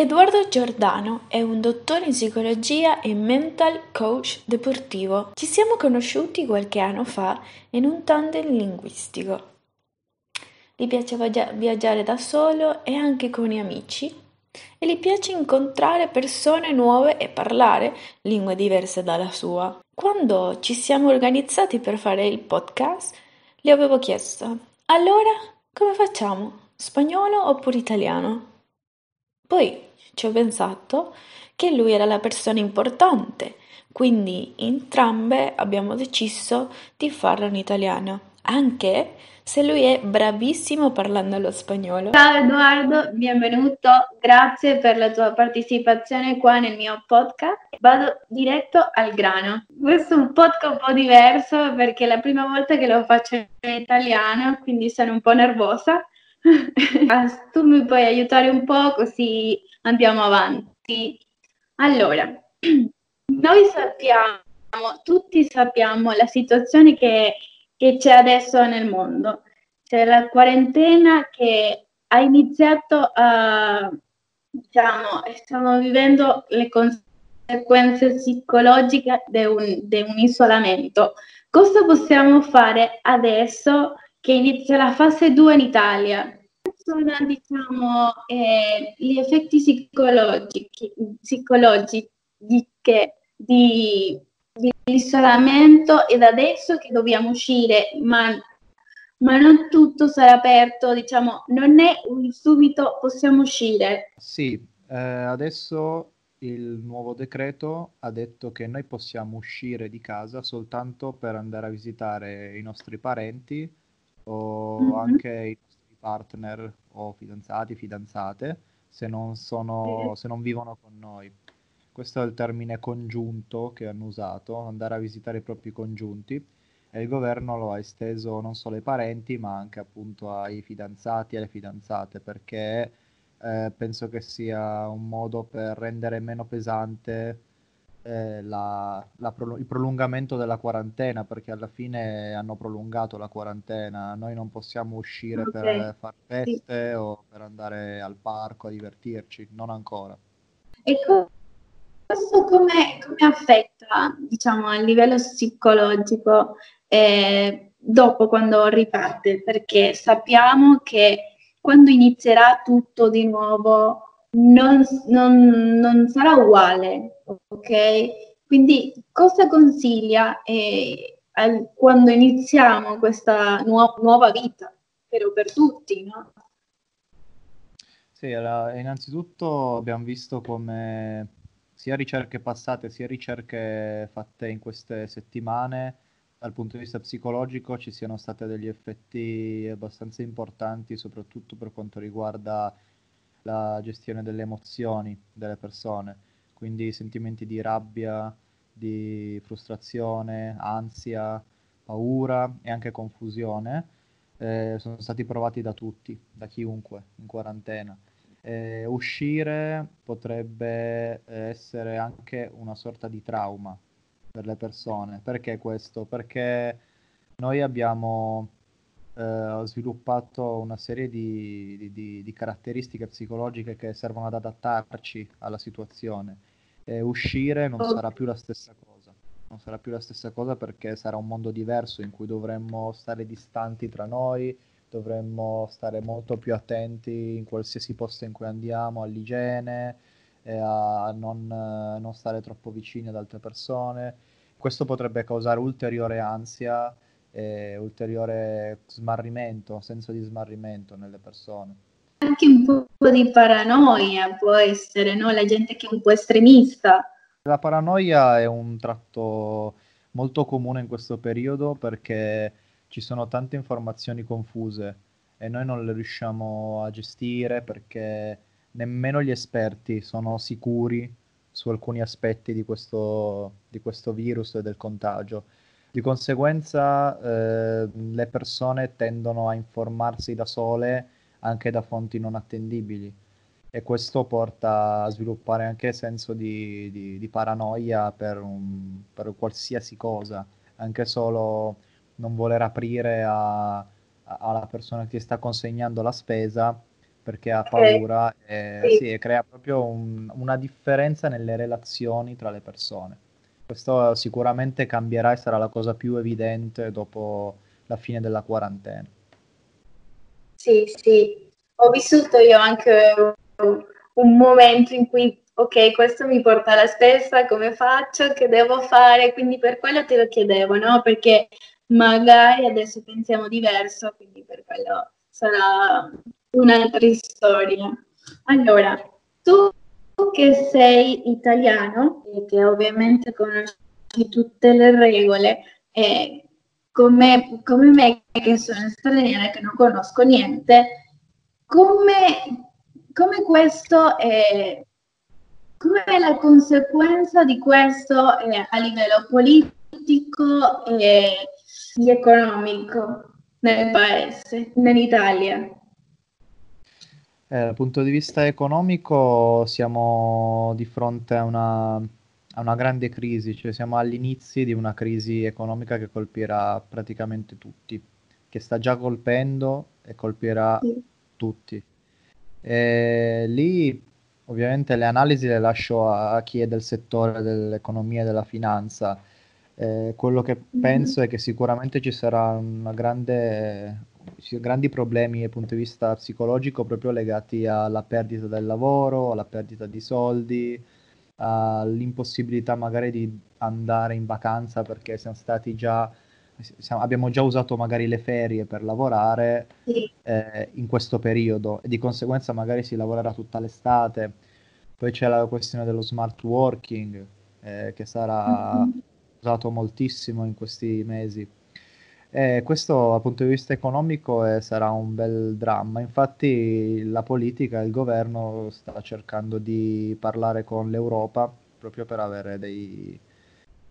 Edoardo Giordano è un dottore in psicologia e mental coach deportivo. Ci siamo conosciuti qualche anno fa in un tandem linguistico. Gli piace viaggiare da solo e anche con gli amici e gli piace incontrare persone nuove e parlare lingue diverse dalla sua. Quando ci siamo organizzati per fare il podcast, gli avevo chiesto: Allora, come facciamo? Spagnolo oppure italiano? Poi ci ho pensato che lui era la persona importante, quindi entrambe abbiamo deciso di farlo in italiano, anche se lui è bravissimo parlando lo spagnolo. Ciao Edoardo, benvenuto, grazie per la tua partecipazione qua nel mio podcast. Vado diretto al grano. Questo è un podcast un po' diverso perché è la prima volta che lo faccio in italiano, quindi sono un po' nervosa. tu mi puoi aiutare un po' così andiamo avanti. Allora, noi sappiamo, tutti sappiamo la situazione che, che c'è adesso nel mondo. C'è la quarantena che ha iniziato a, diciamo, stiamo vivendo le conseguenze psicologiche di un, un isolamento. Cosa possiamo fare adesso che inizia la fase 2 in Italia? Sono diciamo, eh, gli effetti psicologici, psicologici dell'isolamento ed adesso che dobbiamo uscire, ma, ma non tutto sarà aperto, diciamo, non è un subito possiamo uscire. Sì, eh, adesso il nuovo decreto ha detto che noi possiamo uscire di casa soltanto per andare a visitare i nostri parenti o mm-hmm. anche i partner o fidanzati, fidanzate, se non, sono, se non vivono con noi. Questo è il termine congiunto che hanno usato, andare a visitare i propri congiunti e il governo lo ha esteso non solo ai parenti ma anche appunto ai fidanzati e alle fidanzate perché eh, penso che sia un modo per rendere meno pesante eh, la, la il prolungamento della quarantena, perché alla fine hanno prolungato la quarantena, noi non possiamo uscire okay. per fare feste sì. o per andare al parco a divertirci, non ancora. E questo come, come affetta, diciamo, a livello psicologico eh, dopo quando riparte? Perché sappiamo che quando inizierà tutto di nuovo non, non, non sarà uguale, ok? Quindi cosa consiglia eh, al, quando iniziamo questa nu- nuova vita, però per tutti, no? Sì, allora, innanzitutto abbiamo visto come sia ricerche passate sia ricerche fatte in queste settimane dal punto di vista psicologico ci siano stati degli effetti abbastanza importanti, soprattutto per quanto riguarda la gestione delle emozioni delle persone, quindi sentimenti di rabbia, di frustrazione, ansia, paura e anche confusione eh, sono stati provati da tutti, da chiunque in quarantena. Eh, uscire potrebbe essere anche una sorta di trauma per le persone. Perché questo? Perché noi abbiamo eh, ho sviluppato una serie di, di, di, caratteristiche psicologiche che servono ad adattarci alla situazione. E uscire non sarà più la stessa cosa. Non sarà più la stessa cosa perché sarà un mondo diverso in cui dovremmo stare distanti tra noi, dovremmo stare molto più attenti in qualsiasi posto in cui andiamo all'igiene a non, non stare troppo vicini ad altre persone. Questo potrebbe causare ulteriore ansia e ulteriore smarrimento, senso di smarrimento nelle persone. Anche un po' di paranoia può essere, no? La gente che è un po' estremista. La paranoia è un tratto molto comune in questo periodo perché ci sono tante informazioni confuse e noi non le riusciamo a gestire perché nemmeno gli esperti sono sicuri su alcuni aspetti di questo, di questo virus e del contagio di conseguenza eh, le persone tendono a informarsi da sole anche da fonti non attendibili e questo porta a sviluppare anche senso di, di, di paranoia per, un, per, qualsiasi cosa, anche solo non voler aprire a, a, alla persona che ti sta consegnando la spesa perché ha paura e, sì. Sì, e crea proprio un, una differenza nelle relazioni tra le persone. Questo sicuramente cambierà e sarà la cosa più evidente dopo la fine della quarantena. Sì, sì, ho vissuto io anche un momento in cui, ok, questo mi porta alla stessa, come faccio, che devo fare, quindi per quello te lo chiedevo, no? Perché magari adesso pensiamo diverso, quindi per quello sarà un'altra storia. Allora, tu che sei italiano e che ovviamente conosci tutte le regole, eh, come, come me che sono straniera, che non conosco niente, come, come questo è, come è la conseguenza di questo eh, a livello politico e economico nel paese, nell'Italia? Eh, dal punto di vista economico siamo di fronte a una, a una grande crisi, cioè siamo all'inizio di una crisi economica che colpirà praticamente tutti, che sta già colpendo e colpirà sì. tutti. E lì ovviamente le analisi le lascio a, a chi è del settore dell'economia e della finanza. Eh, quello che mm-hmm. penso è che sicuramente ci sarà una grande, grandi problemi dal punto di vista psicologico proprio legati alla perdita del lavoro, alla perdita di soldi, all'impossibilità magari di andare in vacanza perché siamo stati già siamo, abbiamo già usato magari le ferie per lavorare sì. eh, in questo periodo e di conseguenza magari si lavorerà tutta l'estate. Poi c'è la questione dello smart working eh, che sarà mm-hmm. usato moltissimo in questi mesi. E questo dal punto di vista economico eh, sarà un bel dramma. Infatti la politica, il governo sta cercando di parlare con l'Europa proprio per avere dei,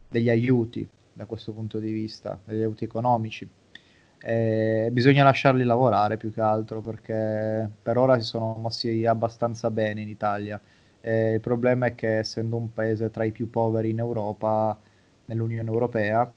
degli aiuti da questo punto di vista, degli aiuti economici. E bisogna lasciarli lavorare più che altro perché per ora si sono mossi abbastanza bene in Italia. E il problema è che essendo un paese tra i più poveri in Europa, nell'Unione Europea,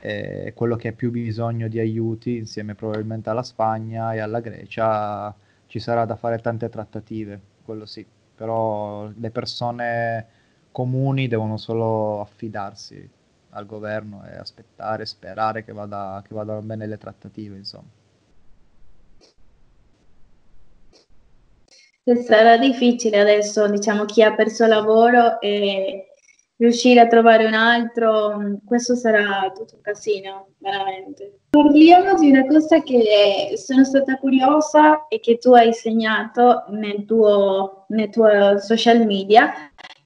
eh, quello che ha più bisogno di aiuti, insieme probabilmente alla Spagna e alla Grecia, ci sarà da fare tante trattative, quello sì, però le persone comuni devono solo affidarsi al governo e aspettare, sperare che, vada, che vadano bene le trattative, insomma. Sarà difficile adesso, diciamo, chi ha perso lavoro e riuscire a trovare un altro, mm, questo sarà tutto un casino, veramente. Parliamo di una cosa che sono stata curiosa e che tu hai segnato nel tuo, nel tuo social media,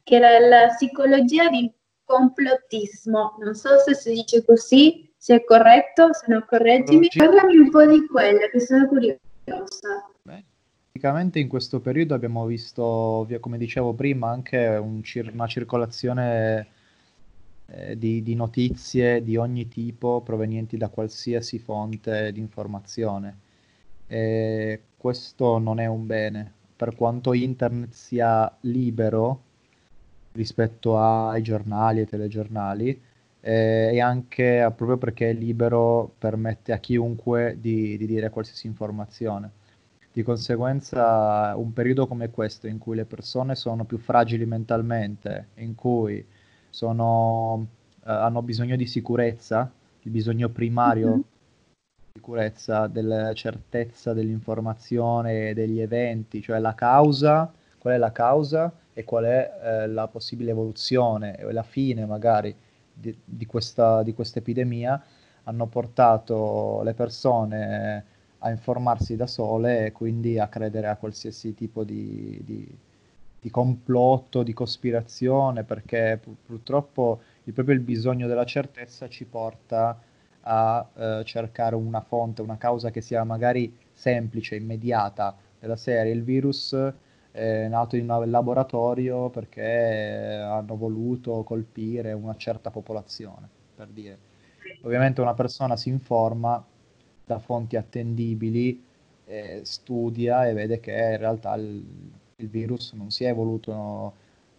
che era la psicologia di complottismo. Non so se si dice così, se è corretto, se no correggimi. Parlami un po' di quello, che sono curiosa. Praticamente in questo periodo abbiamo visto, come dicevo prima, anche un cir- una circolazione eh, di, di, notizie di ogni tipo provenienti da qualsiasi fonte di informazione. E questo non è un bene. Per quanto internet sia libero rispetto ai giornali e telegiornali, eh, e anche proprio perché è libero permette a chiunque di, di dire qualsiasi informazione di conseguenza un periodo come questo in cui le persone sono più fragili mentalmente, in cui sono, eh, hanno bisogno di sicurezza, il bisogno primario mm-hmm. di sicurezza, della certezza dell'informazione degli eventi, cioè la causa, qual è la causa e qual è eh, la possibile evoluzione e la fine magari di, di, questa, di questa epidemia, hanno portato le persone a informarsi da sole e quindi a credere a qualsiasi tipo di, di, di complotto, di cospirazione, perché pur, purtroppo il, proprio il bisogno della certezza ci porta a eh, cercare una fonte, una causa che sia magari semplice, immediata, della serie il virus è nato in un laboratorio perché hanno voluto colpire una certa popolazione, per dire. Ovviamente una persona si informa da fonti attendibili, eh, studia e vede che in realtà il, il virus non si è evoluto,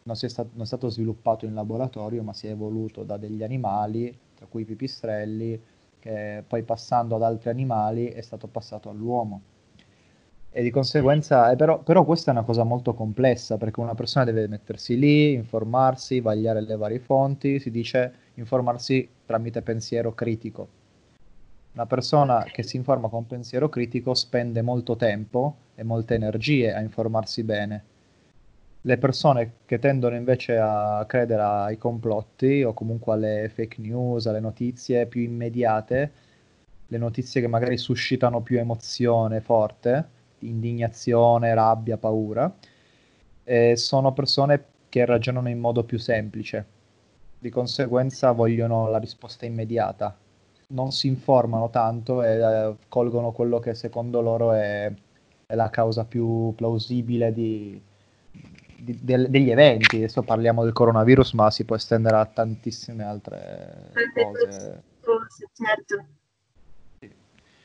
non, si è stato, non è stato sviluppato in laboratorio, ma si è evoluto da degli animali, tra cui i pipistrelli, che poi passando ad altri animali è stato passato all'uomo. E di conseguenza, eh, però, però, questa è una cosa molto complessa perché una persona deve mettersi lì, informarsi, vagliare le varie fonti, si dice informarsi tramite pensiero critico. Una persona che si informa con pensiero critico spende molto tempo e molte energie a informarsi bene. Le persone che tendono invece a credere ai complotti o comunque alle fake news, alle notizie più immediate, le notizie che magari suscitano più emozione forte, indignazione, rabbia, paura, eh, sono persone che ragionano in modo più semplice, di conseguenza vogliono la risposta immediata, non si informano tanto e eh, colgono quello che secondo loro è, è la causa più plausibile di, di, de, degli eventi. Adesso parliamo del coronavirus, ma si può estendere a tantissime altre cose. cose certo.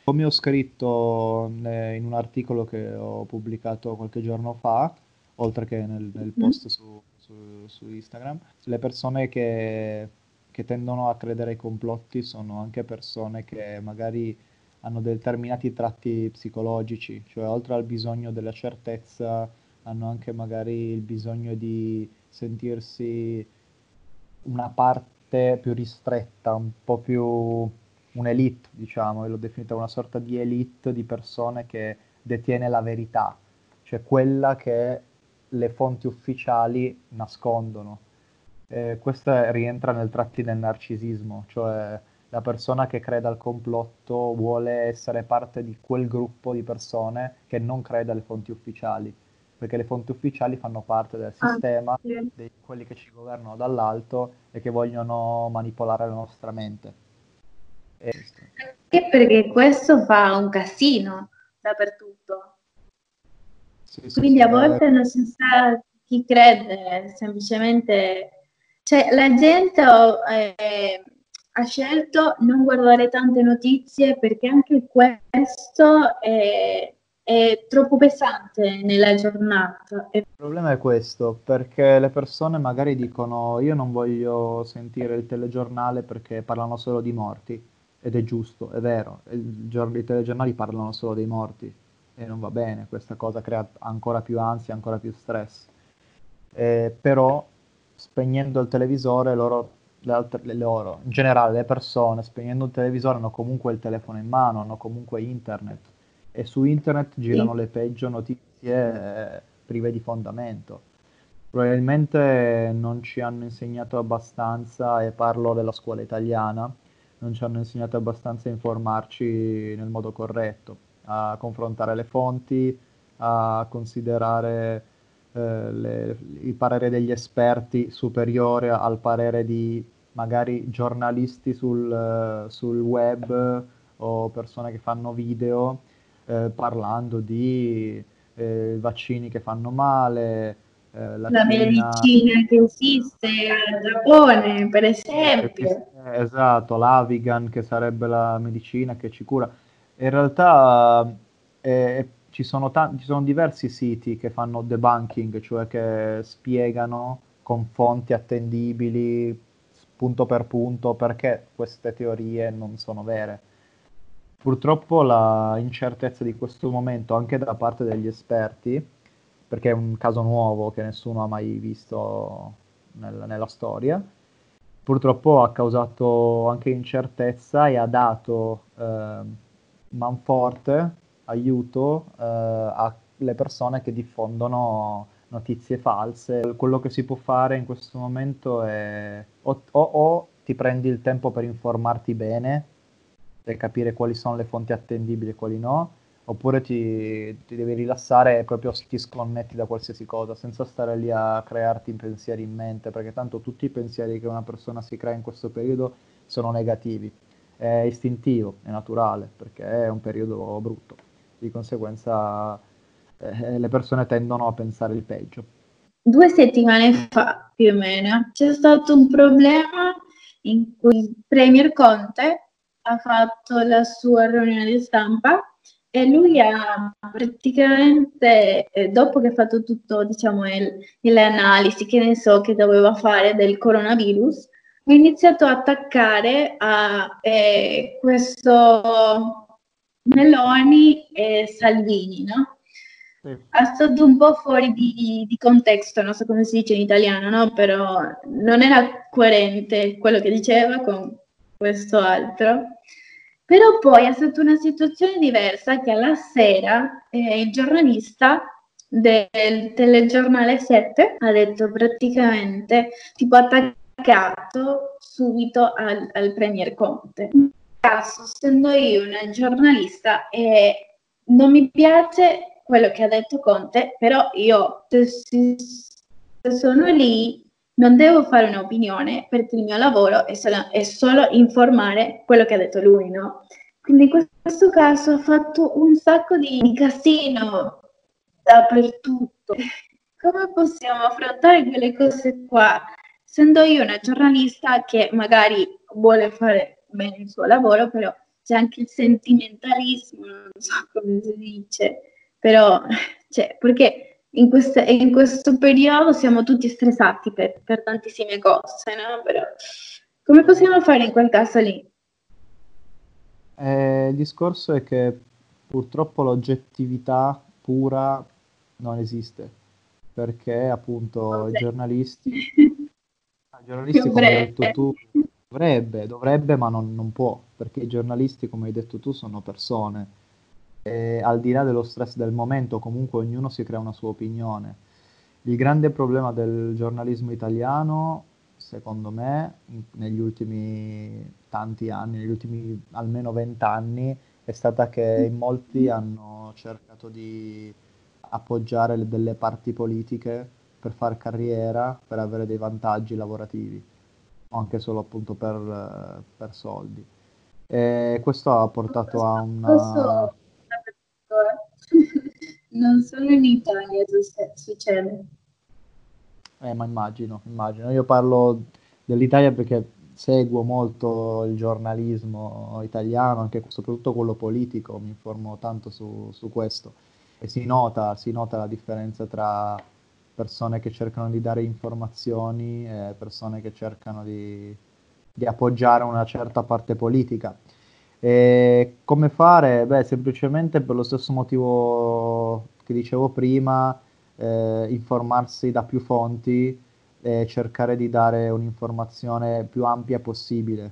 Come ho scritto in un articolo che ho pubblicato qualche giorno fa, oltre che nel, nel mm. post su, su, su, Instagram, le persone che, che, tendono a credere ai complotti sono anche persone che magari hanno determinati tratti psicologici, cioè oltre al bisogno della certezza, hanno anche magari il bisogno di sentirsi una parte più ristretta, un po' più un'elite, diciamo, e l'ho definita una sorta di elite di persone che detiene la verità, cioè quella che le fonti ufficiali nascondono. Eh, questo rientra nel tratti del narcisismo, cioè la persona che crede al complotto vuole essere parte di quel gruppo di persone che non crede alle fonti ufficiali, perché le fonti ufficiali fanno parte del ah, sistema, ah, sì. di quelli che ci governano dall'alto e che vogliono manipolare la nostra mente. Anche perché questo fa un casino dappertutto. Sì, sì, Quindi a volte non si sa chi crede, semplicemente... Cioè, la gente eh, ha scelto non guardare tante notizie perché anche questo è, è troppo pesante nella giornata. Il problema è questo, perché le persone magari dicono io non voglio sentire il telegiornale perché parlano solo di morti ed è giusto, è vero, i telegiornali parlano solo dei morti e non va bene, questa cosa crea ancora più ansia, ancora più stress. Eh, però spegnendo il televisore loro, le altre, le loro, in generale le persone spegnendo il televisore hanno comunque il telefono in mano, hanno comunque internet e su internet girano sì. le peggio notizie eh, prive di fondamento. Probabilmente non ci hanno insegnato abbastanza, e parlo della scuola italiana, non ci hanno insegnato abbastanza a informarci nel modo corretto, a confrontare le fonti, a considerare eh, le, il parere degli esperti superiore al parere di magari giornalisti sul, sul web o persone che fanno video eh, parlando di eh, vaccini che fanno male, eh, la, la medicina che esiste al Giappone, per esempio. Eh, esatto, l'Avigan che sarebbe la medicina che ci cura. In realtà eh, ci, sono ta- ci sono diversi siti che fanno debunking, cioè che spiegano con fonti attendibili, punto per punto, perché queste teorie non sono vere. Purtroppo la incertezza di questo momento, anche da parte degli esperti, perché è un caso nuovo che nessuno ha mai visto nel, nella storia. Purtroppo ha causato anche incertezza e ha dato eh, manforte, aiuto eh, alle persone che diffondono notizie false. Quello che si può fare in questo momento è o, o, o ti prendi il tempo per informarti bene, per capire quali sono le fonti attendibili e quali no, oppure ti, ti, devi rilassare e proprio ti sconnetti da qualsiasi cosa senza stare lì a crearti pensieri in mente, perché tanto tutti i pensieri che una persona si crea in questo periodo sono negativi. È istintivo, è naturale, perché è un periodo brutto. Di conseguenza eh, le persone tendono a pensare il peggio. Due settimane fa, più o meno, c'è stato un problema in cui il Premier Conte ha fatto la sua riunione di stampa e lui ha praticamente, eh, dopo che ha fatto tutto, diciamo, le analisi che ne so che doveva fare del coronavirus, ha iniziato a attaccare a eh, questo Meloni e Salvini, no? Sì. È stato un po' fuori di, di, contesto, non so come si dice in italiano, no? Però non era coerente quello che diceva con questo altro. Però poi è stata una situazione diversa che alla sera eh, il giornalista del telegiornale 7 ha detto praticamente tipo attaccato subito al, al Premier Conte. Caso, essendo io una giornalista e non mi piace quello che ha detto Conte, però io se, se sono lì non devo fare un'opinione perché il mio lavoro è solo, è solo, informare quello che ha detto lui, no? Quindi in questo caso ho fatto un sacco di, di casino dappertutto. Come possiamo affrontare quelle cose qua? Essendo io una giornalista che magari vuole fare bene il suo lavoro, però c'è anche il sentimentalismo, non so come si dice, però, cioè, perché in, queste, in questo periodo siamo tutti stressati per, per tantissime cose, no? Però come possiamo fare in quel caso lì? Eh, il discorso è che purtroppo l'oggettività pura non esiste, perché appunto i giornalisti, i giornalisti come hai detto tu, dovrebbe, dovrebbe ma non, non può, perché i giornalisti come hai detto tu sono persone e al di là dello stress del momento, comunque ognuno si crea una sua opinione. Il grande problema del giornalismo italiano, secondo me, in, negli ultimi tanti anni, negli ultimi almeno vent'anni, è stata che in molti hanno cercato di appoggiare delle parti politiche per fare carriera, per avere dei vantaggi lavorativi, anche solo appunto per, per soldi. E questo ha portato a una non solo in Italia succede. Eh, ma immagino, immagino. Io parlo dell'Italia perché seguo molto il giornalismo italiano, anche soprattutto quello politico, mi informo tanto su, su questo e si nota, si nota la differenza tra persone che cercano di dare informazioni e persone che cercano di, di appoggiare una certa parte politica. E come fare? Beh, semplicemente per lo stesso motivo che dicevo prima, eh, informarsi da più fonti e cercare di dare un'informazione più ampia possibile,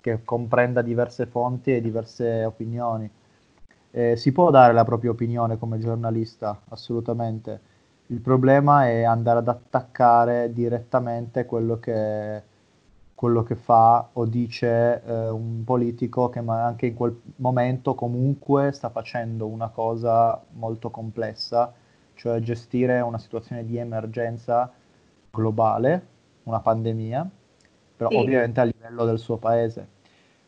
che comprenda diverse fonti e diverse opinioni. Eh, si può dare la propria opinione come giornalista, assolutamente. Il problema è andare ad attaccare direttamente quello che quello che fa o dice eh, un politico che anche in quel momento comunque sta facendo una cosa molto complessa, cioè gestire una situazione di emergenza globale, una pandemia, però sì. ovviamente a livello del suo paese.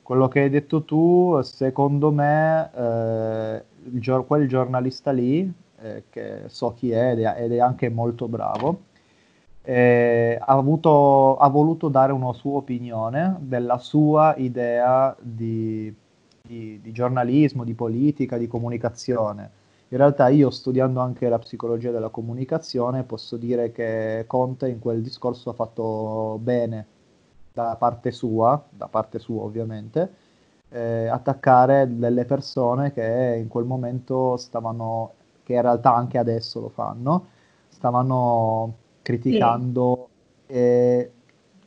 Quello che hai detto tu, secondo me, eh, il, quel giornalista lì, eh, che so chi è ed è, ed è anche molto bravo, eh, ha, avuto, ha, voluto dare una sua opinione della sua idea di, di, di, giornalismo, di politica, di comunicazione. In realtà io studiando anche la psicologia della comunicazione posso dire che Conte in quel discorso ha fatto bene da parte sua, da parte sua ovviamente, eh, attaccare delle persone che in quel momento stavano, che in realtà anche adesso lo fanno, stavano criticando sì. eh,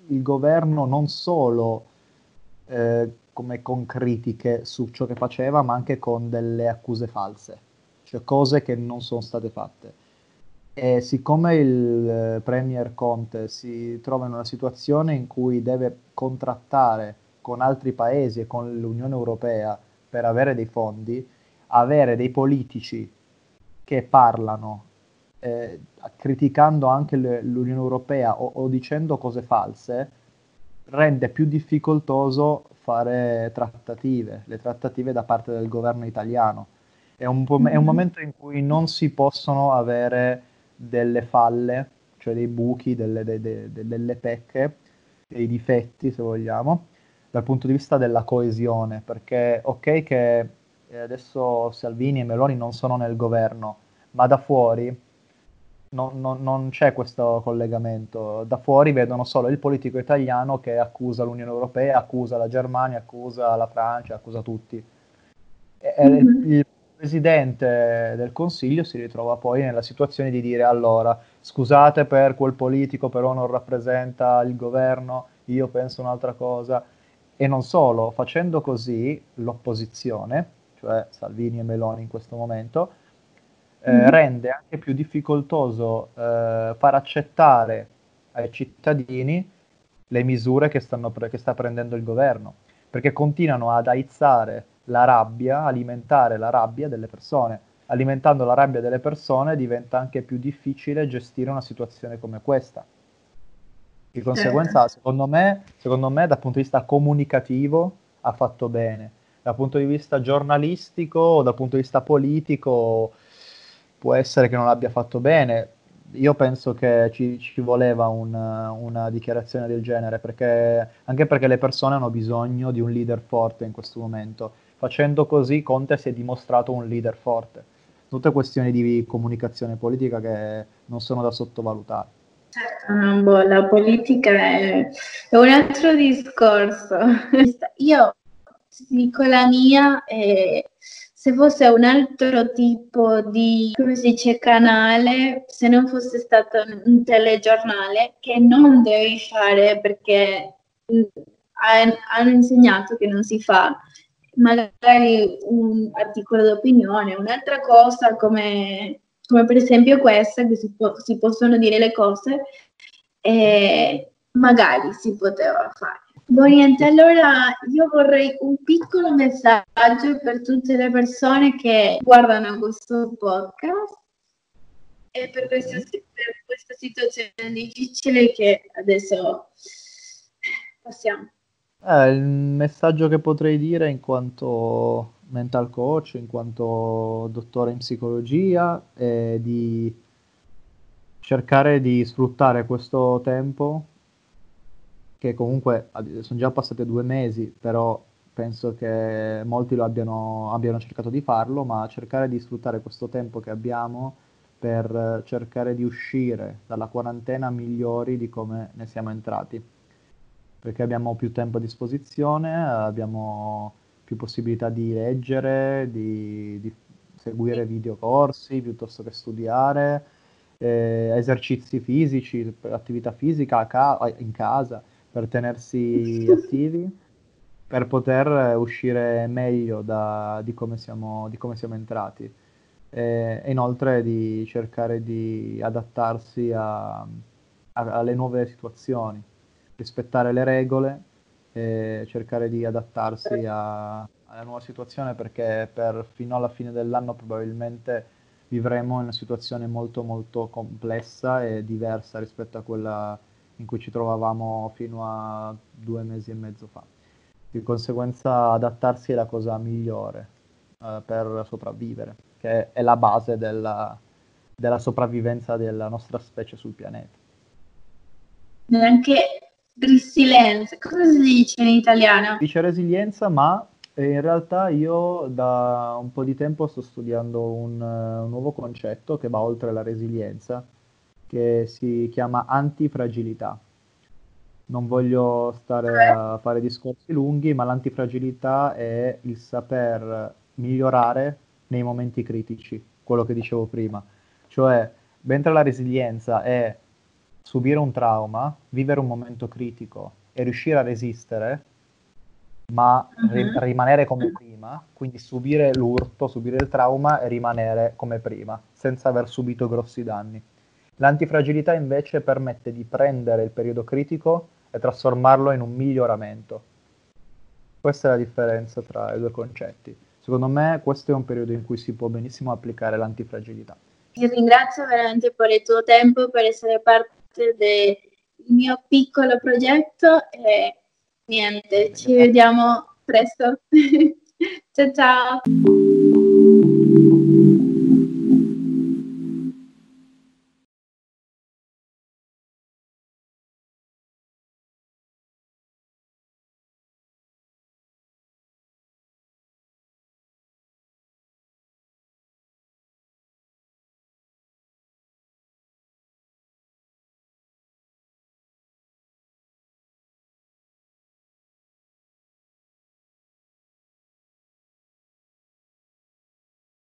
il governo non solo eh, come con critiche su ciò che faceva, ma anche con delle accuse false, cioè cose che non sono state fatte. E siccome il eh, Premier Conte si trova in una situazione in cui deve contrattare con altri paesi e con l'Unione Europea per avere dei fondi, avere dei politici che parlano eh, criticando anche le, l'Unione Europea o, o, dicendo cose false, rende più difficoltoso fare trattative, le trattative da parte del governo italiano. È un, è un mm-hmm. momento in cui non si possono avere delle falle, cioè dei buchi, delle, de, de, de, delle pecche, dei difetti, se vogliamo, dal punto di vista della coesione, perché ok che adesso Salvini e Meloni non sono nel governo, ma da fuori non, non, non, c'è questo collegamento. Da fuori vedono solo il politico italiano che accusa l'Unione Europea, accusa la Germania, accusa la Francia, accusa tutti. E, mm-hmm. il, presidente del Consiglio si ritrova poi nella situazione di dire allora scusate per quel politico però non rappresenta il governo, io penso un'altra cosa e non solo, facendo così l'opposizione, cioè Salvini e Meloni in questo momento, eh, mm-hmm. rende anche più difficoltoso eh, far accettare ai cittadini le misure che, pre- che sta prendendo il governo, perché continuano ad aizzare la rabbia, alimentare la rabbia delle persone. Alimentando la rabbia delle persone diventa anche più difficile gestire una situazione come questa. Di conseguenza, secondo me, secondo me, dal punto di vista comunicativo ha fatto bene. Dal punto di vista giornalistico o dal punto di vista politico può essere che non abbia fatto bene io penso che ci, ci voleva un, una dichiarazione del genere, perché, anche perché le persone hanno bisogno di un leader forte in questo momento. Facendo così Conte si è dimostrato un leader forte. Tutte questioni di comunicazione politica che non sono da sottovalutare. Certo, boh, la politica è, è, un altro discorso. Io dico la mia e se fosse un altro tipo di, come si dice, canale, se non fosse stato un telegiornale, che non devi fare perché mm, hanno insegnato che non si fa, magari un articolo d'opinione, un'altra cosa come, come per esempio questa, che si, po- si possono dire le cose, e magari si poteva fare. Niente, allora io vorrei un piccolo messaggio per tutte le persone che guardano questo podcast e per questa, per questa situazione difficile che adesso passiamo. Eh, il messaggio che potrei dire in quanto mental coach, in quanto dottore in psicologia, è di cercare di sfruttare questo tempo che comunque sono già passati due mesi, però penso che molti lo abbiano, abbiano cercato di farlo, ma cercare di sfruttare questo tempo che abbiamo per cercare di uscire dalla quarantena migliori di come ne siamo entrati. Perché abbiamo più tempo a disposizione, abbiamo più possibilità di leggere, di, di seguire videocorsi piuttosto che studiare, eh, esercizi fisici, attività fisica ca- in casa per tenersi attivi, per poter uscire meglio da, di, come siamo, di, come siamo, entrati. E, inoltre di cercare di adattarsi a, a, alle nuove situazioni, rispettare le regole e cercare di adattarsi a, alla nuova situazione perché per, fino alla fine dell'anno probabilmente vivremo in una situazione molto molto complessa e diversa rispetto a quella in cui ci trovavamo fino a due mesi e mezzo fa. Di conseguenza adattarsi è la cosa migliore eh, per sopravvivere, che è la base della, della sopravvivenza della nostra specie sul pianeta. Neanche resilienza, cosa si dice in italiano? Dice resilienza, ma in realtà io da un po' di tempo sto studiando un, un nuovo concetto che va oltre la resilienza, che si chiama antifragilità. Non voglio stare a fare discorsi lunghi, ma l'antifragilità è il saper migliorare nei momenti critici, quello che dicevo prima. Cioè, mentre la resilienza è subire un trauma, vivere un momento critico e riuscire a resistere, ma ri- mhm. rimanere come prima, quindi subire l'urto, subire il trauma e rimanere come prima, senza aver subito grossi danni. L'antifragilità invece permette di prendere il periodo critico e trasformarlo in un miglioramento. Questa è la differenza tra i due concetti. Secondo me questo è un periodo in cui si può benissimo applicare l'antifragilità. Ti ringrazio veramente per il tuo tempo, per essere parte del mio piccolo progetto e niente, ci vediamo presto. ciao ciao.